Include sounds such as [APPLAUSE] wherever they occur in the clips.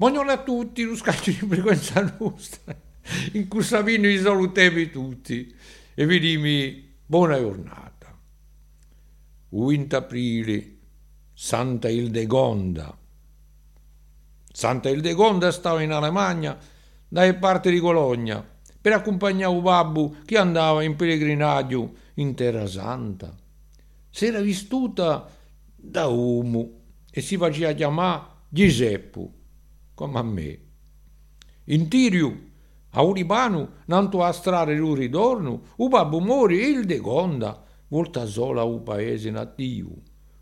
Buongiorno a tutti, lo scaccio di frequenza nostra. In Cursavino vi salutiamo tutti e vi dico buona giornata. 20 aprile, Santa Ildegonda. Santa Ildegonda stava in Alemagna, dalle parti di Cologna, per accompagnare un babbo che andava in pellegrinaggio in Terra Santa. Si era vissuta da uomo e si faceva chiamare Giuseppe come a me. In Tiriu, a Uribanu, nanto a strare il ritorno, u babbo mori il de Gonda, volta sola u paese nativo.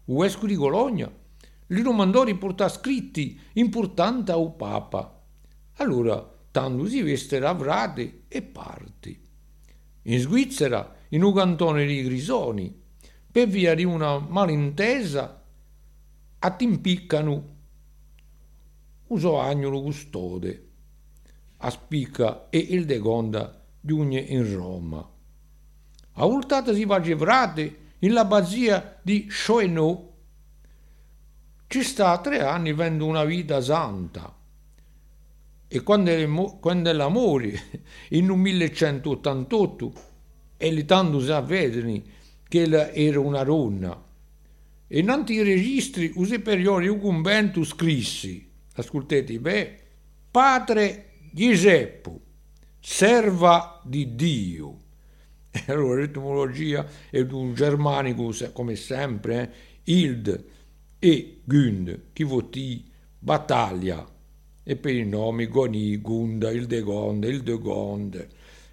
U esco di Cologna, li lo mandò riportare scritti importanti u papa. Allora, tanto si veste lavrate e parti. In Svizzera, in un cantone di Grisoni, per via di una malintesa, attimpiccano usò agnolo custode, a spicca e il degonda giunge in Roma. A ultata si va gevrate in l'abbazia di Choenot. Ci sta tre anni vendo una vita santa. E quando, quando l'amore, [LAUGHS] in un 1188, e li tanto sapete che era una donna, e in i registri usi periodi un convento scrissi ascoltate, beh, padre Giuseppe, serva di Dio. [LAUGHS] Allora l'etimologia è un germanico, come sempre, eh? Ild e Gund, chi voti battaglia. E per i nomi Goni, Gunda, Ildegonde, Ildegonde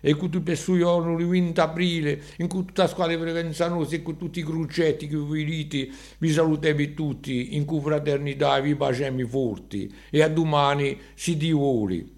e con i suoi giorni, il 20 aprile, in cui tutta la squadra frequenzanosa e con tutti i crucetti che vi dite, vi salutiamo tutti, in cui fraternità vi baciamo forti, e a domani si Dio vuole.